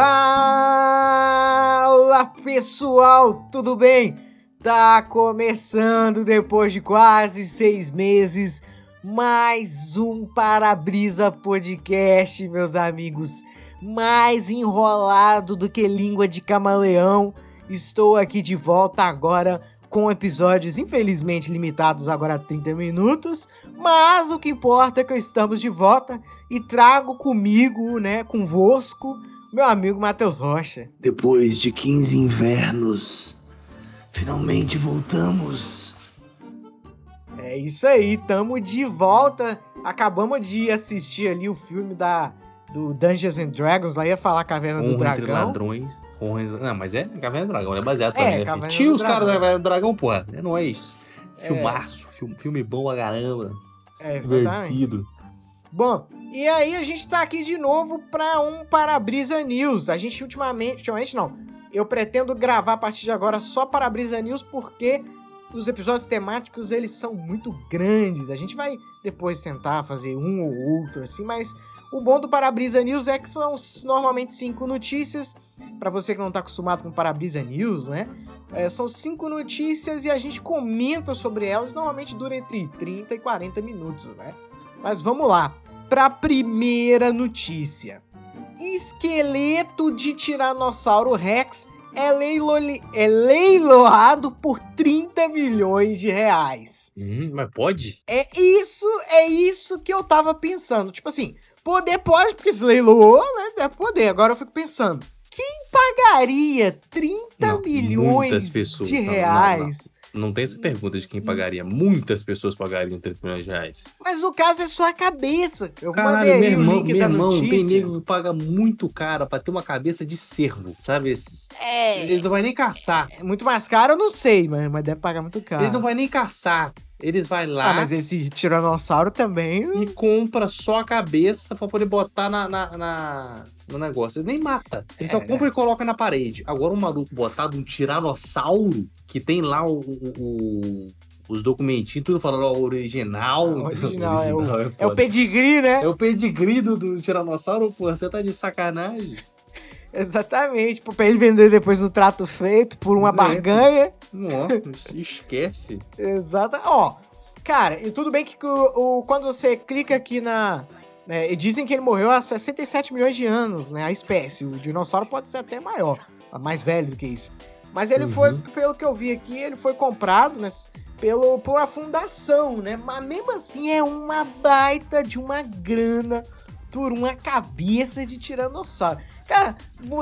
Fala pessoal, tudo bem? Tá começando depois de quase seis meses mais um Para-Brisa Podcast, meus amigos. Mais enrolado do que língua de camaleão. Estou aqui de volta agora com episódios infelizmente limitados agora a 30 minutos, mas o que importa é que estamos de volta e trago comigo, né, convosco, meu amigo Matheus Rocha. Depois de 15 invernos, finalmente voltamos. É isso aí, tamo de volta. Acabamos de assistir ali o filme da do Dungeons and Dragons, lá ia falar Caverna do Honra entre Dragão. ladrões. Honra... Não, mas é Caverna do Dragão, é baseado É, também. né? Tinha do os caras da. Caverna do Dragão, porra. É nóis. É. Filmaço. Filme, filme bom a caramba. É, exatamente. Divertido. Bom, e aí a gente tá aqui de novo pra um Para-Brisa News. A gente ultimamente, ultimamente não, eu pretendo gravar a partir de agora só Para-Brisa News porque os episódios temáticos eles são muito grandes. A gente vai depois tentar fazer um ou outro assim, mas o bom do Para-Brisa News é que são normalmente cinco notícias. Pra você que não tá acostumado com Para-Brisa News, né? É, são cinco notícias e a gente comenta sobre elas. Normalmente dura entre 30 e 40 minutos, né? Mas vamos lá. Pra primeira notícia. Esqueleto de Tiranossauro Rex é, leilole- é leiloado por 30 milhões de reais. Hum, mas pode? É isso, é isso que eu tava pensando. Tipo assim, poder pode, porque se leiloou, né? Deve poder. Agora eu fico pensando, quem pagaria 30 Não, milhões pessoas. de reais? Não tem essa pergunta de quem pagaria. Muitas pessoas pagariam 30 milhões de reais. Mas no caso é só a cabeça. Eu Caralho, mandei aí meu o irmão, link meu da irmão, tem nego que paga muito caro pra ter uma cabeça de cervo, sabe? Esses- É, Eles não vão nem caçar. é muito mais caro, eu não sei, mas, mas deve pagar muito caro. Eles não vão nem caçar. Eles vão lá Ah, mas esse tiranossauro também. e compra só a cabeça pra poder botar na, na- na- no negócio. Eles nem mata. Ele só É. compra e coloca na parede. Agora um maluco botado um tiranossauro que tem lá o, o- o- os documentinhos, tudo falando ó, original. O original, é o- É o foda. pedigree, né? É o pedigree do, do tiranossauro, pô. Você tá de sacanagem. Exatamente. Pra ele vender depois no trato feito por uma É. barganha. Nossa, se esquece. Exata. Ó, cara, e tudo bem que o, o- quando você clica aqui na. E dizem que ele morreu há 67 milhões de anos, né? A espécie. O dinossauro pode ser até maior, mais velho do que isso. Mas ele Uhum. foi, pelo que eu vi aqui, ele foi comprado né, pelo, por uma fundação, né? Mas mesmo assim é uma baita de uma grana por uma cabeça de tiranossauro. Cara,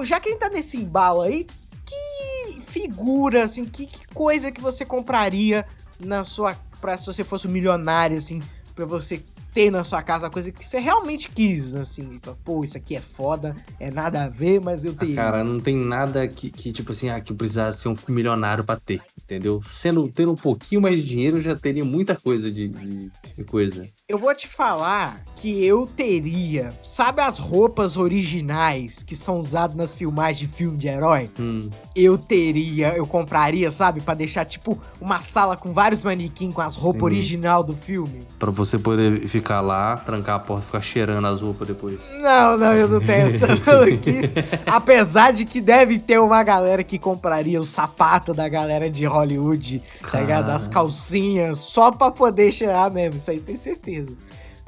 já que a gente tá nesse embalo aí, que figura, assim, que, que coisa que você compraria na sua. Pra, se você fosse um milionário, assim, pra você ter na sua casa a coisa que você realmente quis, assim. fala, Pô, isso aqui é foda, é nada a ver, mas eu Ah, teria. cara, não tem nada que, que, tipo assim, ah, que eu precisasse ser um milionário pra ter, entendeu? Sendo, tendo um pouquinho mais de dinheiro, eu já teria muita coisa de, de, de coisa. Eu vou te falar que eu teria. Sabe as roupas originais que são usadas nas filmagens de filme de herói? Hum, Eu teria, eu compraria, sabe? Pra deixar tipo uma sala com vários manequins com as roupas Sim. original do filme. pra você poder ficar lá, trancar a porta e ficar cheirando as roupas depois. Não, não, eu não tenho essa maluquice. Apesar de que deve ter uma galera que compraria o sapato da galera de Hollywood, tá ligado? As calcinhas, só pra poder cheirar mesmo, isso aí tem certeza.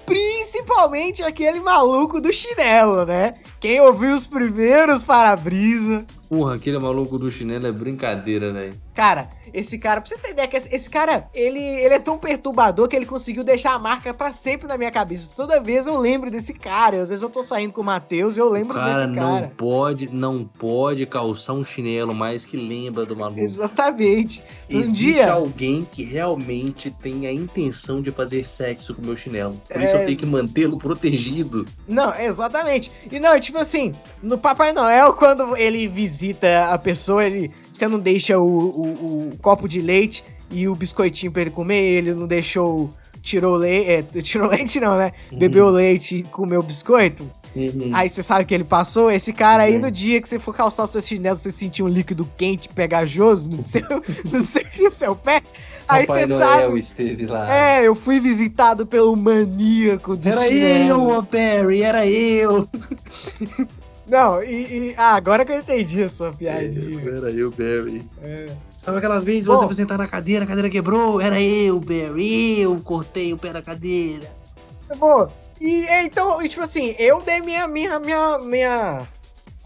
Principalmente aquele maluco do chinelo, né? Quem ouviu os primeiros para-brisa. Porra, aquele maluco do chinelo é brincadeira, velho. Cara, esse cara, pra você ter ideia, que esse, esse cara, ele, ele é tão perturbador que ele conseguiu deixar a marca pra sempre na minha cabeça. Toda vez eu lembro desse cara. Às vezes eu tô saindo com o Matheus e eu lembro cara desse não cara. pode, não pode calçar um chinelo mais que lembra do maluco. Exatamente. Um Existe dia. alguém que realmente tem a intenção de fazer sexo com o meu chinelo. Por É, isso eu tenho que mantê-lo protegido. Não, exatamente. E não, tipo assim, no Papai Noel, quando ele visita a pessoa, ele. Você não deixa o, o- o copo de leite e o biscoitinho pra ele comer, ele não deixou. Tirou leite. tirou leite não, né? Bebeu leite e comeu biscoito. Aí você sabe que ele passou? Esse cara aí, Sim. no dia que você for calçar o seu chinelo, você sentir um líquido quente, pegajoso no seu, no seu, no seu pé. Aí Papai você Noel sabe. esteve lá. É, eu fui visitado pelo maníaco do Era chinelo. eu, ô Perry, era eu. Não, e, e- Ah, agora que eu entendi a sua piadinha. Era eu, Barry. É. Sabe aquela vez Bom. você foi sentar na cadeira, a cadeira quebrou? Era eu, Barry. Eu cortei o pé da cadeira. Bom, e então, e, tipo assim, eu dei minha, minha, minha, minha...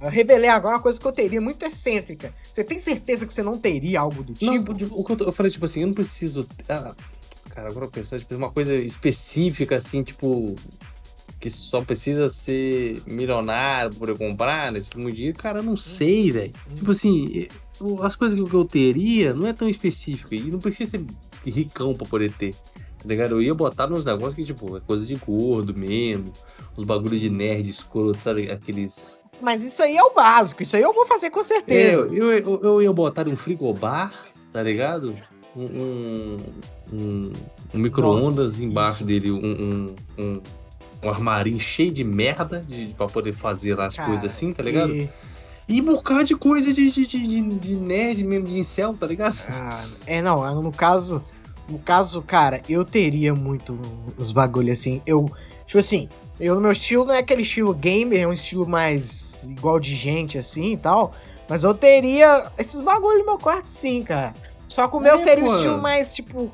eu revelei agora uma coisa que eu teria muito excêntrica. Você tem certeza que você não teria algo do Não, tipo? tipo, o que eu, eu falei, tipo assim, eu não preciso. Ah, cara, agora eu pensar, tipo, uma coisa específica, assim, tipo. Que só precisa ser milionário pra eu comprar, né? Tipo, um dia, cara, eu não sei, velho. Tipo assim, as coisas que eu teria não é tão específico. E não precisa ser ricão pra poder ter. Tá ligado? Eu ia botar nos negócios que, tipo, é coisa de gordo mesmo. Os bagulho de nerd escroto, sabe? Aqueles. Mas isso aí é o básico, isso aí eu vou fazer com certeza. Eu, eu, eu, eu ia botar um frigobar, tá ligado? Um, um, um, um micro-ondas embaixo isso. dele, um, um, um, um armarinho cheio de merda de, pra poder fazer as Cara, coisas assim, tá ligado? e- E um bocado de coisa de, de, de, de- nerd mesmo, de incel, tá ligado? Ah, é, não, no caso, no caso, cara, eu teria muito os bagulho assim. Eu, tipo assim, eu no meu estilo não é aquele estilo gamer, é um estilo mais igual de gente assim e tal. Mas eu teria esses bagulho no meu quarto sim, cara. Só que o meu É, seria um estilo mais, tipo,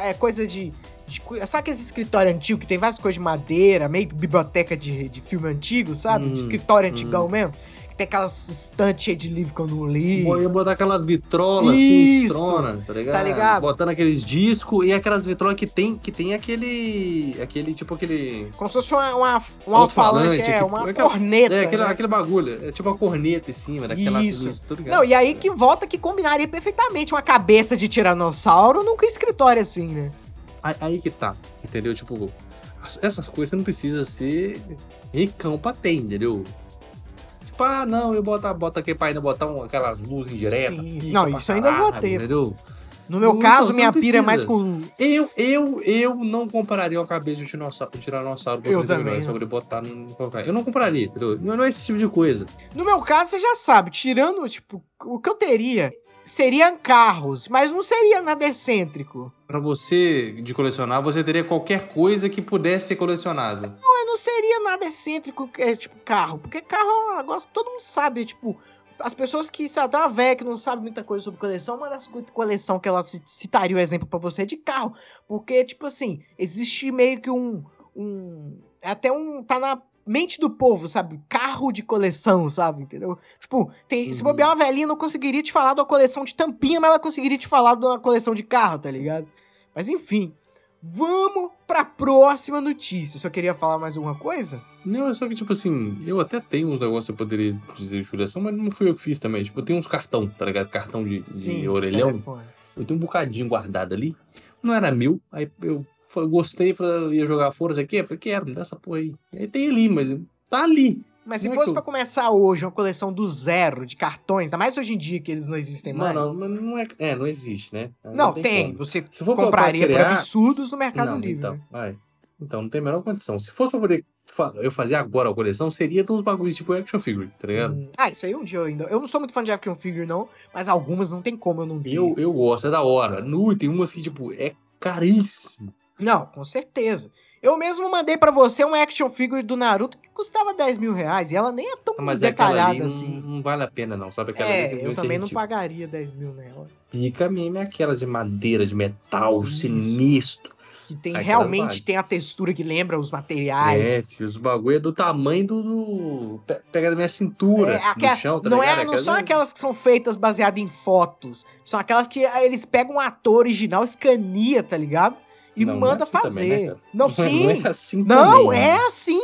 é coisa de. De sabe aqueles escritório antigo que tem várias coisas de madeira, meio biblioteca de, de filme antigo, sabe? Hum, de escritório hum. antigão mesmo. Que tem aquelas estantes cheias de livro que eu não li. Eu ia botar aquela vitrola assim, Isso, estrona, tá ligado? tá ligado? Botando aqueles discos e aquelas vitrolas que tem, que tem aquele. aquele, tipo aquele. Como se fosse uma, uma- um alto-falante, Alto-falante, é, que- uma aquela- corneta. É, aquele, né? aquele bagulho. É tipo uma corneta em cima, daquela Isso. luz, tá ligado? Não, e aí que volta que combinaria perfeitamente uma cabeça de tiranossauro num escritório assim, né? Aí, que tá, entendeu? Tipo, as- essas coisas você não precisa ser ricão pra ter, entendeu? Tipo, ah, não, eu boto, boto aqui pra ainda botar um- aquelas luzes indiretas. Sim, pica não, isso eu ainda vou caralho, ter. Entendeu? No meu Não, caso, então, minha pira é mais com. Eu, eu, eu não compraria uma cabeça de dinossauro, de tiranossauro Eu 30 também poder botar no. Eu não compraria, entendeu? Não é esse tipo de coisa. No meu caso, você já sabe, tirando, tipo, o que eu teria seriam carros, mas não seria nada excêntrico. Pra você de colecionar, você teria qualquer coisa que pudesse ser colecionável. Mas não seria nada excêntrico, é, tipo, carro. Porque carro é um negócio que todo mundo sabe, tipo. As pessoas que, sei lá, tem uma velha que não sabe muita coisa sobre coleção, uma das coleção que ela ci- citaria o exemplo pra você é de carro. Porque, tipo assim, existe meio que um. um é até um. Tá na mente do povo, sabe? Carro de coleção, sabe? Entendeu? Tipo, tem, se Uhum. bobear uma velhinha, não conseguiria te falar de uma coleção de tampinha, mas ela conseguiria te falar de uma coleção de carro, tá ligado? Mas enfim. Vamos pra próxima notícia. Só queria falar mais alguma coisa? Não, é só que, tipo assim, eu até tenho uns negócios que eu poderia dizer judiação, mas não fui eu que fiz também. Tipo, eu tenho uns cartão, tá ligado? Cartão de, de orelhão. telefone. Eu tenho um bocadinho guardado ali. Não era meu. Aí eu falei, gostei, falei, ia jogar fora, você quer? Eu falei, quero, me dá essa porra aí. Aí tem ali, mas tá ali. Mas se Não é fosse que eu- pra começar hoje uma coleção do zero de cartões, ainda mais hoje em dia que eles não existem Não, mais. não, mas não é. É, não existe, né? Não, tem. como. Você Se for pra- compraria pra por criar- absurdos no Mercado não, Livre. então, né? vai. Então, não tem a menor condição. Se fosse pra poder eu fazer agora a coleção, seria de uns bagulhos tipo action figure, tá ligado? Hum, Ah, isso aí um dia eu ainda. Eu não sou muito fã de action figure, não, mas algumas não tem como eu não ter. Eu, eu gosto, é da hora. Nu, tem umas que, tipo, é caríssimo. Não, com certeza. Eu mesmo mandei pra você uma action figure do Naruto que custava 10 mil reais e ela nem é tão Mas é aquela detalhada ali não, assim. não vale a pena, não. Sabe aquela É, eu também é não pagaria 10 mil nela. Pica mesmo é aquelas de madeira, de metal, Isso. sinistro. Que tem Aquelas realmente tem a textura que lembra os materiais. É, filho, os bagulho é do tamanho do. do- pe- Pega da minha cintura, É, aquela- no chão, tá não, ligado? é, não são aquelas que são feitas baseadas em fotos. São aquelas que ah, eles pegam um ator original, escania, tá ligado? E Não, não é manda assim também, fazer. né, cara? não, Não sim. é assim Não, também, é né? assim.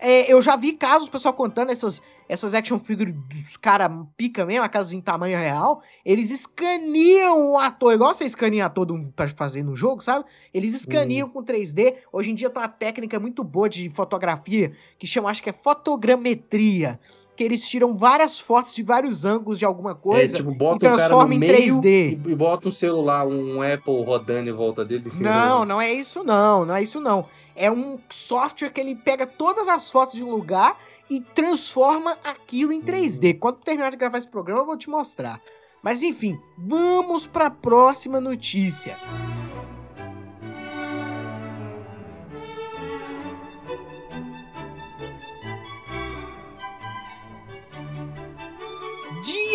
É, eu já vi casos, o pessoal contando essas, essas action figures dos caras pica mesmo, aquelas em tamanho real. Eles escaneam o ator, igual você escaneia ator pra fazer no jogo, sabe? Eles escaneam com 3D. Hoje em dia tem uma técnica muito boa de fotografia que chama, acho que é fotogrametria. Que eles tiram várias fotos de vários ângulos de alguma coisa. é, tipo, bota e o cara no transforma em meio 3D. E, e bota um celular, um Apple rodando em volta dele. Não, não é isso não, não é isso não. É um software que ele pega todas as fotos de um lugar e transforma aquilo em 3D. Quando terminar de gravar esse programa, eu vou te mostrar. Mas enfim, vamos para a próxima notícia.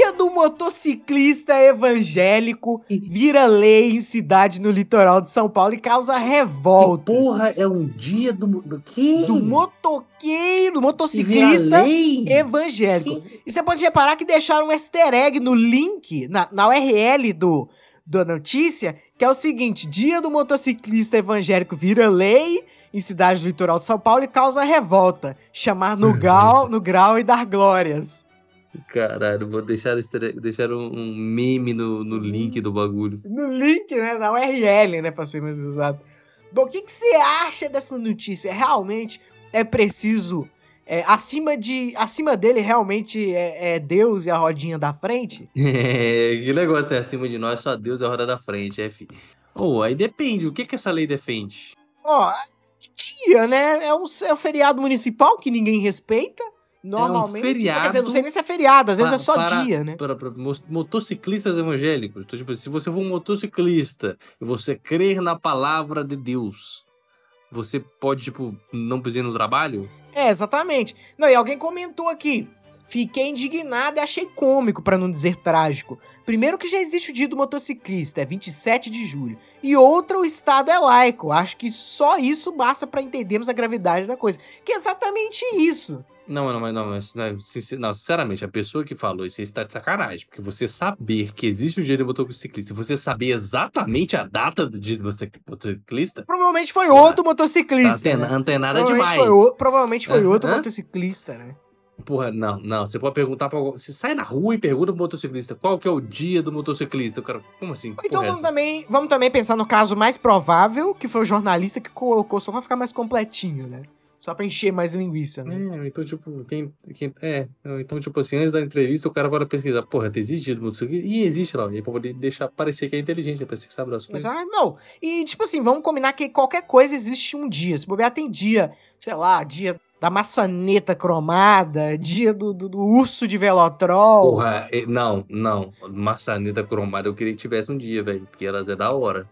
Dia do motociclista evangélico vira lei em cidade no litoral de São Paulo e causa revoltas. Porra, é um dia do. Do quê? Do motoqueiro, motociclista evangélico. E você pode reparar que deixaram um easter egg no link, na, na URL do, da notícia, que é o seguinte: Dia do motociclista evangélico vira lei em cidade do litoral de São Paulo e causa revolta. Chamar no, grau, no grau e dar glórias. Caralho, vou deixar, deixar um, meme no, no link do bagulho. No link, né? Na URL, né? Pra ser mais exato. Bom, o que, que você acha dessa notícia? Realmente é preciso. é, acima, de, acima dele, realmente é, é Deus e a rodinha da frente? É, que negócio é acima de nós, só Deus é a roda da frente, é, filho. Ô, aí depende, o que que essa lei defende? Ó, dia, né? É um, é um feriado municipal que ninguém respeita. Normalmente. Quer dizer, feriado não sei nem se é feriado, às vezes pa- é só para- dia, né? Para, para mo- motociclistas evangélicos. Então, tipo, se você for um motociclista e você crer na palavra de Deus, você pode, tipo, não precisar ir no trabalho? É, exatamente. Não, e alguém comentou aqui. Fiquei indignado e achei cômico, pra não dizer trágico. Primeiro que já existe o dia do motociclista, é 27 de julho. E outra, o Estado é laico. Acho que só isso basta pra entendermos a gravidade da coisa. Que é exatamente isso. Não, não, mas não, mas, não, sincer- não, sinceramente, a pessoa que falou isso está de sacanagem. Porque você saber que existe o dia do motociclista você saber exatamente a data do dia do motoci- motociclista, Provavelmente foi Tá. outro tá motociclista. antena, né? antenada demais. foi, o- provavelmente foi outro Hã? motociclista, né? Porra, não, não. Você pode perguntar pra. Você sai na rua e pergunta pro motociclista qual que é o dia do motociclista. O cara, como assim? Então é vamos essa? também, vamos também pensar no caso mais provável, que foi o jornalista que colocou só pra ficar mais completinho, né? Só pra encher mais linguiça, né? É, então, tipo, quem, quem. É, então, tipo assim, antes da entrevista, o cara vai pesquisar. Porra, existe do motociclista? E existe lá. E aí, pra poder deixar parecer que é inteligente, parecer que sabe das coisas. ah, não. E, tipo assim, vamos combinar que qualquer coisa existe um dia. Se bobear, tem dia, sei lá, dia da maçaneta cromada, dia do, do, do urso de velotrol. Porra, é- não, não. Maçaneta cromada eu queria que tivesse um dia, velho. Porque elas é da hora.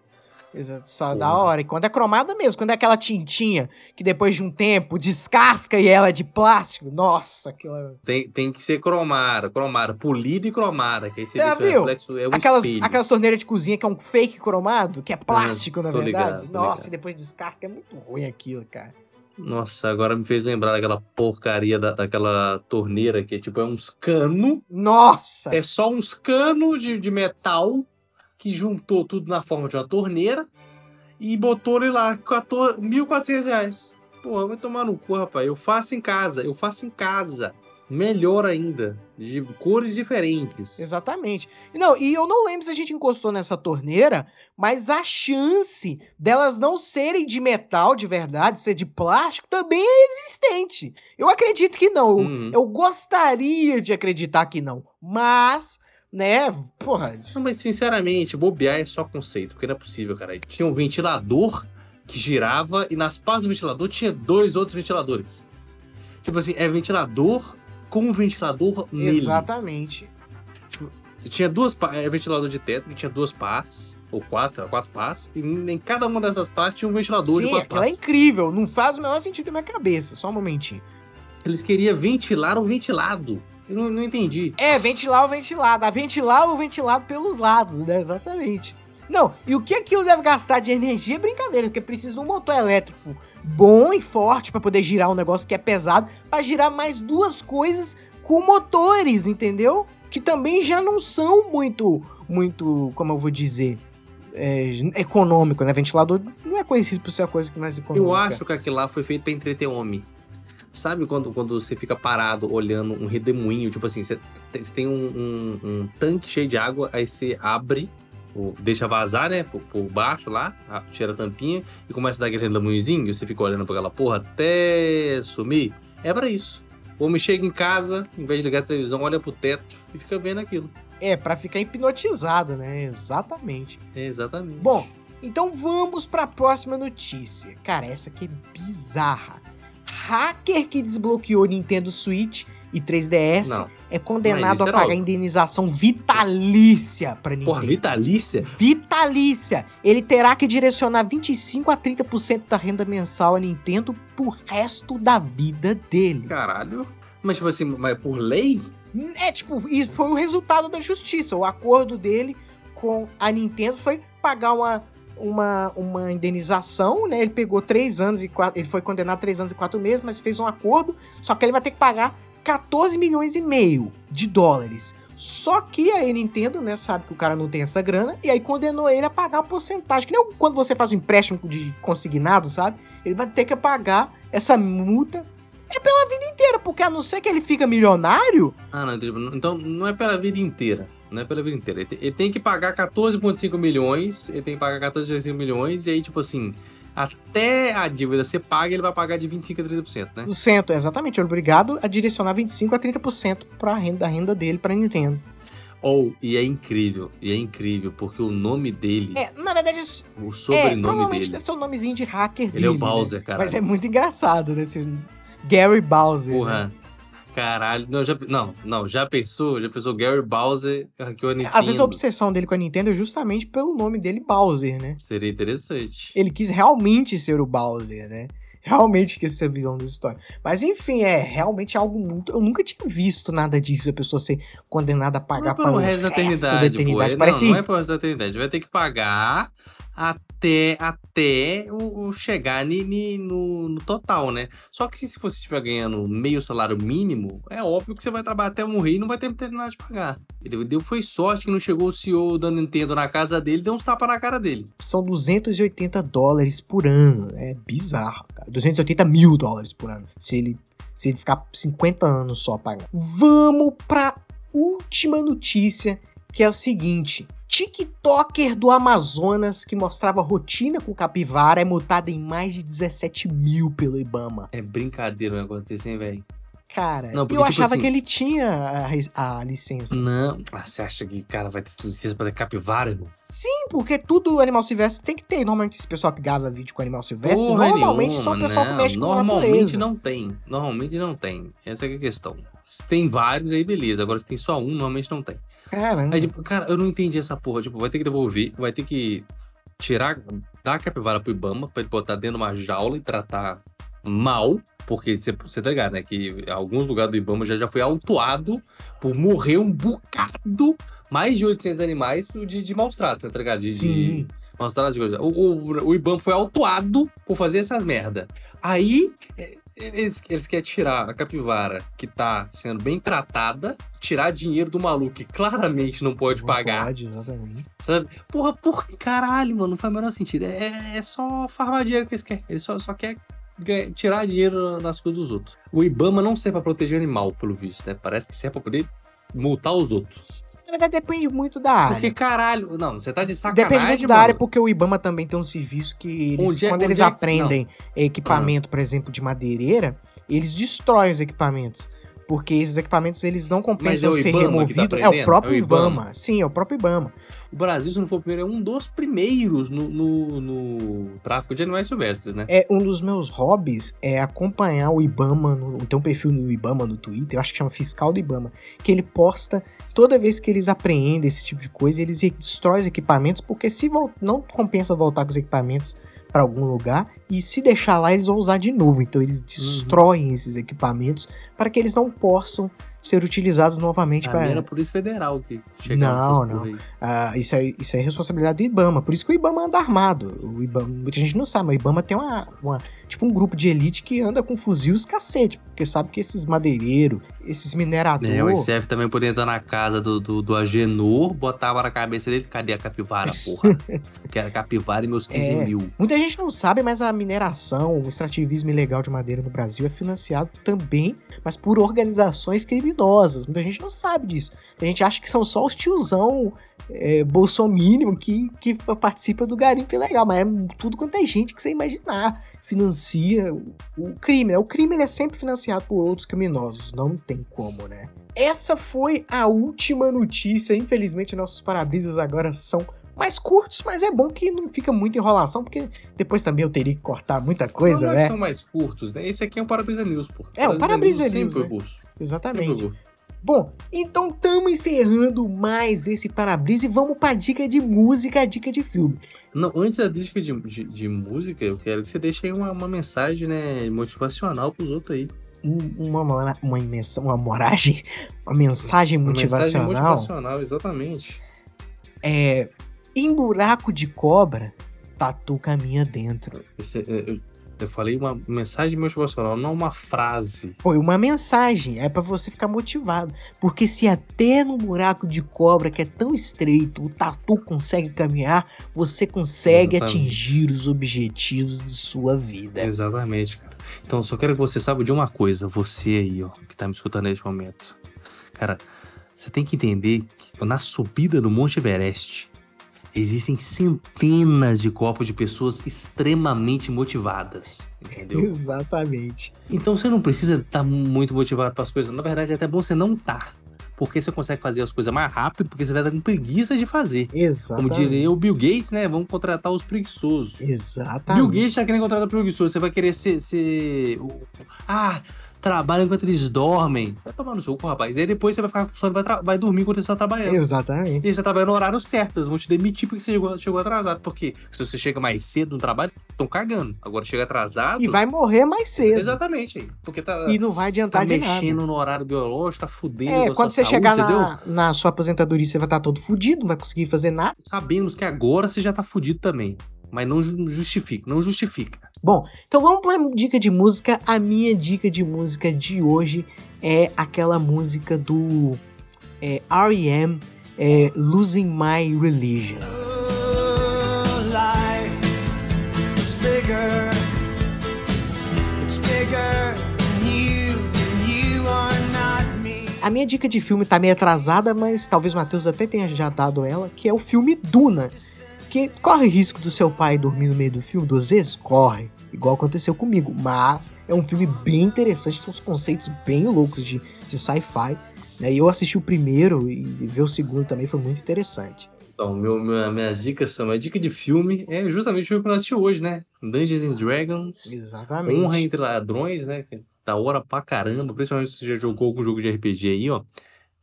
Exato, Só Porra. da hora. E quando é cromada mesmo, quando é aquela tintinha que depois de um tempo descasca e ela é de plástico. Nossa, aquilo é... Tem, tem que ser cromada, cromada, polida e cromada. Que aí você viu? reflexo é um Aquelas, espelho. aquelas torneiras de cozinha que é um fake cromado, que é plástico, na verdade. ligado, Nossa, ligado. e depois descasca. É muito ruim aquilo, cara. Nossa, agora me fez lembrar daquela porcaria da, daquela torneira que é tipo, é uns cano, Nossa! é só uns cano de, de metal que juntou tudo na forma de uma torneira e botou ele lá, 14 1.400 reais. Porra, vai tomar no cu, rapaz. Eu faço em casa, eu faço em casa. Melhor ainda, de cores diferentes. Exatamente. E Não, e eu não lembro se a gente encostou nessa torneira, mas a chance delas não serem de metal de verdade, ser de plástico, também é existente. Eu acredito que não. Uhum. Eu gostaria de acreditar que não. Mas, né, porra. Não, mas sinceramente, bobear é só conceito, porque não é possível, cara. Tinha um ventilador que girava e nas pás do ventilador tinha dois outros ventiladores. Tipo assim, é ventilador com um ventilador nele. Exatamente. Tinha duas pás, é ventilador de teto que tinha duas pás, ou quatro, lá, quatro pás, e em cada uma dessas pás tinha um ventilador de Sim, quatro aquilo é pás. incrível. Não faz o menor sentido na minha cabeça. Só um momentinho. Eles queriam ventilar o ventilado. Eu não, não entendi. É, ventilar o ventilado. A ventilar o ventilado pelos lados, né? Exatamente. Não, e o que aquilo deve gastar de energia é brincadeira, porque precisa de um motor elétrico bom e forte pra poder girar um negócio que é pesado, pra girar mais duas coisas com motores, entendeu? Que também já não são muito, muito, como eu vou dizer, é, econômico, né? Ventilador não é conhecido por ser a coisa que mais econômica. Eu acho que aquilo lá foi feito pra entreter homem. Sabe quando, quando você fica parado olhando um redemoinho? Tipo assim, você tem, um, um- um tanque cheio de água, aí você abre, ou deixa vazar, né? Por, por baixo lá, a- tira a tampinha e começa a dar aquele redemoinhozinho e você fica olhando pra aquela porra até sumir. É pra isso. O homem chega em casa, em vez de ligar a televisão, olha pro teto e fica vendo aquilo. É, pra ficar hipnotizado, né? Exatamente. É exatamente. Bom, então vamos pra próxima notícia. Cara, essa aqui é bizarra. Hacker que desbloqueou Nintendo Switch e 3DS Não. é condenado a pagar óbvio. indenização vitalícia pra Nintendo. Porra, vitalícia? Vitalícia! Ele terá que direcionar 25 a 30% da renda mensal a Nintendo pro resto da vida dele. Caralho. Mas, tipo assim, mas por lei? É, tipo, isso foi o resultado da justiça. O acordo dele com a Nintendo foi pagar uma, uma, uma indenização, né? Ele pegou três anos e quatro. Ele foi condenado a três anos e quatro meses, mas fez um acordo. Só que ele vai ter que pagar 14 milhões e meio de dólares. Só que a Nintendo, né, sabe que o cara não tem essa grana, e aí condenou ele a pagar a porcentagem. Que nem quando você faz um empréstimo de consignado, sabe? Ele vai ter que pagar essa multa é pela vida inteira, porque a não ser que ele fica milionário. Ah, não, então não é pela vida inteira. Não é pela vida inteira. Ele tem que pagar 14,5 milhões. Ele tem que pagar 14,5 milhões. E aí, tipo assim, até a dívida ser paga, ele vai pagar de 25% a 30%, né? Do cento, exatamente. Ele é obrigado a direcionar 25% a 30% para a renda, renda dele para Nintendo. Ou, oh, e é incrível, e é incrível, porque o nome dele. É, na verdade, o sobrenome é, provavelmente dele. deve ser o nomezinho de hacker ele dele. Ele é o Bowser, né? cara. Mas é muito engraçado, né? Gary Bowser. Porra. Né? Caralho, não, já, não, não, já pensou? Já pensou Gary Bowser aqui a Nintendo? Às vezes a obsessão dele com a Nintendo é justamente pelo nome dele, Bowser, né? Seria interessante. Ele quis realmente ser o Bowser, né? Realmente quis ser vilão da história. Mas enfim, é realmente algo muito. Eu nunca tinha visto nada disso, a pessoa ser condenada a pagar não é para o resto da eternidade. eternidade. Pô. Parece... Não, não é para o resto da eternidade. Vai ter que pagar até, até o, o chegar ni, ni, no, no, total, né? Só que se, você estiver ganhando meio salário mínimo, é óbvio que você vai trabalhar até morrer e não vai ter terminado de pagar. Ele deu foi sorte que não chegou o CEO da Nintendo na casa dele e deu uns tapas na cara dele. São 280 dólares por ano. É bizarro, cara. 280 mil dólares por ano. Se ele, se ele ficar 50 anos só pagando. Vamos pra última notícia, que é o seguinte. TikToker do Amazonas que mostrava rotina com capivara é multado em mais de 17 mil pelo Ibama. É brincadeira o negócio desse, hein, velho? Cara, não, porque, eu tipo achava assim, que ele tinha a, a, licença. Não, ah, você acha que cara vai ter licença pra ter capivara, irmão? Sim, porque tudo animal silvestre tem que ter. Normalmente, esse pessoal que grava vídeo com animal silvestre, Porra normalmente nenhuma, só o pessoal não, que mexe com Normalmente não tem. Normalmente não tem. Essa é a questão. Se tem vários, aí beleza. Agora, se tem só um, normalmente não tem. Caramba. Aí, tipo, cara, eu não entendi essa porra. Tipo, vai ter que devolver, vai ter que tirar, dar a capivara pro Ibama pra ele botar dentro de uma jaula e tratar mal, porque você tá ligado, né? Que alguns lugares do Ibama já, já foi autuado por morrer um bocado, mais de 800 animais de, de maus tratos, né? Tá ligado? De, Sim. De, maus tratos de o, o, o Ibama foi autuado por fazer essas merda. Aí, é, eles, eles querem tirar a capivara que tá sendo bem tratada, tirar dinheiro do maluco que claramente não pode não pagar. Pode, exatamente. Sabe? Porra, por caralho, mano, não faz o menor sentido. É, é só farmar dinheiro que eles querem. Eles só, só querem tirar dinheiro das coisas dos outros. O Ibama não serve pra proteger animal, pelo visto, né? Parece que serve pra poder multar os outros. Na verdade, depende muito da área. Porque caralho, não, você tá de sacanagem. Depende muito mano. da área, porque o Ibama também tem um serviço que eles, é- quando eles é aprendem equipamento, por exemplo, de madeireira, eles destroem os equipamentos. Porque esses equipamentos eles não compensam é ser que tá removidos. é o aprendendo? próprio É o Ibama. Ibama? Sim, é o próprio Ibama. O Brasil, se não for o primeiro, é um dos primeiros no, no, no tráfico de animais silvestres, né? É um dos meus hobbies é acompanhar o Ibama, no, tem um perfil no Ibama no Twitter, eu acho que chama Fiscal do Ibama, que ele posta toda vez que eles apreendem esse tipo de coisa, eles destroem os equipamentos, porque se não compensa voltar com os equipamentos para algum lugar e se deixar lá eles vão usar de novo, então eles destroem esses equipamentos para que eles não possam ser utilizados novamente mim para era Polícia Federal que chegava Não, não. ah, isso, é, isso é responsabilidade do IBAMA. Por isso que o IBAMA anda armado. O IBAMA, muita gente não sabe, mas o IBAMA tem uma, uma- tipo um grupo de elite que anda com fuzil os cacete. Porque sabe que esses madeireiros, esses mineradores. É, o ICF também podia entrar na casa do, do, do Agenor, botava na cabeça dele, cadê a capivara, porra? Quero capivara e meus 15 É. mil. Muita gente não sabe, mas a mineração, o extrativismo ilegal de madeira no Brasil é financiado também, mas por organizações criminosas. Muita gente não sabe disso. A gente acha que são só os tiozão é, bolsomínimo que, que participa do garimpo ilegal, mas é tudo quanto é gente que você imaginar. Financia o, o crime. né? O crime ele é sempre financiado por outros criminosos, não tem como, né? Essa foi a última notícia. Infelizmente, nossos para-brisas agora são mais curtos, mas é bom que não fica muita enrolação, porque depois também eu teria que cortar muita coisa, não, não é né? são mais curtos, né? Esse aqui é um Para-Brisa News, pô. É, um Para-Brisa Sempre News, foi né? Sempre Exatamente. curto. Bom, então estamos encerrando mais esse para-brisa e vamos para dica de música, dica de filme. Não, antes da dica de, de, de música, eu quero que você deixe aí uma, uma mensagem, né, motivacional pros outros aí. um- uma, uma, imensa- uma moragem, uma mensagem Uma motivacional, Mensagem motivacional, exatamente. é em buraco de cobra, tatu caminha dentro. Esse- é, eu, eu falei uma mensagem motivacional, não uma frase. Foi uma mensagem, é pra você ficar motivado. Porque se até no buraco de cobra que é tão estreito o tatu consegue caminhar, você consegue Exatamente. atingir os objetivos de sua vida. Exatamente, cara. Então, só quero que você saiba de uma coisa, você aí, ó, que tá me escutando nesse momento. Cara, você tem que entender que na subida do Monte Everest existem centenas de corpos de pessoas extremamente motivadas, entendeu? Exatamente. Então você não precisa estar muito motivado para as coisas. Na verdade, é até bom você não estar. Porque você consegue fazer as coisas mais rápido, porque você vai estar com preguiça de fazer. Como Exatamente. diria o Bill Gates, né? Vamos contratar os preguiçosos. Exatamente. Bill Gates tá querendo contratar preguiçoso. Você vai querer ser. ser... Ah, trabalha enquanto eles dormem. Vai tomar no seu cu, rapaz. E aí depois você vai ficar com sono e vai, vai dormir enquanto você tá trabalhando. Exatamente. E você tá trabalhando no horário certo. Eles vão te demitir porque você chegou, chegou atrasado. Porque se você chega mais cedo no trabalho, estão cagando. Agora chega atrasado. E vai morrer mais cedo. Exatamente. Porque tá, E não vai tá adiantar de nada. mexendo no horário biológico, tá fudendo. É, quando você saúde, chegar na, na sua aposentadoria, você vai estar todo fudido, não vai conseguir fazer nada. Sabemos que agora você já tá fudido também. Mas não ju- justifica, não justifica. Bom, então vamos para dica de música. A minha dica de música de hoje é aquela música do é, R.E.M. é, Losing My Religion. A minha dica de filme tá meio atrasada, mas talvez o Matheus até tenha já dado ela, que é o filme Duna. Que corre risco do seu pai dormir no meio do filme duas vezes? Corre. Igual aconteceu comigo. Mas é um filme bem interessante, tem uns conceitos bem loucos de, de sci-fi. Né? E eu assisti o primeiro e ver o segundo também foi muito interessante. Então, meu, minhas dicas são. A dica de filme é justamente o filme que nós assistimos hoje, né? Dungeons and Dragons, Exatamente. Honra entre Ladrões, né? Da hora pra caramba. Principalmente se você já jogou algum jogo de RPG aí, ó.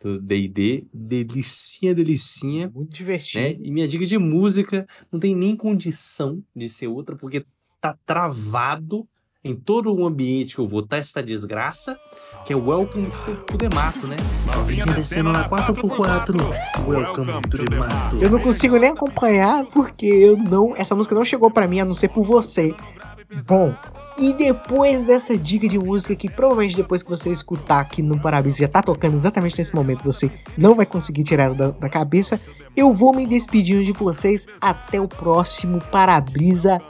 Do DD. Delicinha, delicinha. Muito divertido. Né? E minha dica de música não tem nem condição de ser outra, porque tá travado em todo o ambiente que eu vou, tá essa desgraça, que é Welcome to, to the Mato, né? Vinha descendo na 4x4. Welcome to the mato. Eu não consigo nem acompanhar porque eu não, essa música não chegou pra mim a não ser por você. Bom, e depois dessa dica de música que provavelmente depois que você escutar aqui no Parabéns já tá tocando exatamente nesse momento, você não vai conseguir tirar ela da, da cabeça, eu vou me despedindo de vocês até o próximo Parabrisa.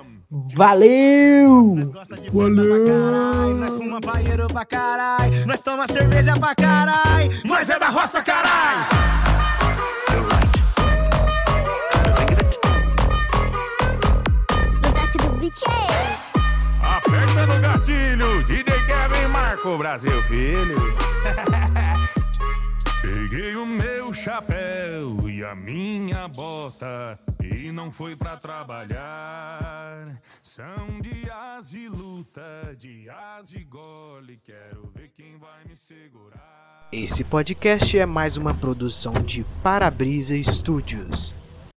Valeu! Valeu! Nós fuma paieiro pra carai, nós toma cerveja pra carai, nós é da roça, carai! Aperta no gatilho, DJ Kevin Marco Brasil Filho. Peguei o meu chapéu e a minha bota e não fui pra trabalhar. São dias de luta, dias de gole, quero ver quem vai me segurar. Esse podcast é mais uma produção de Parabrisa Studios.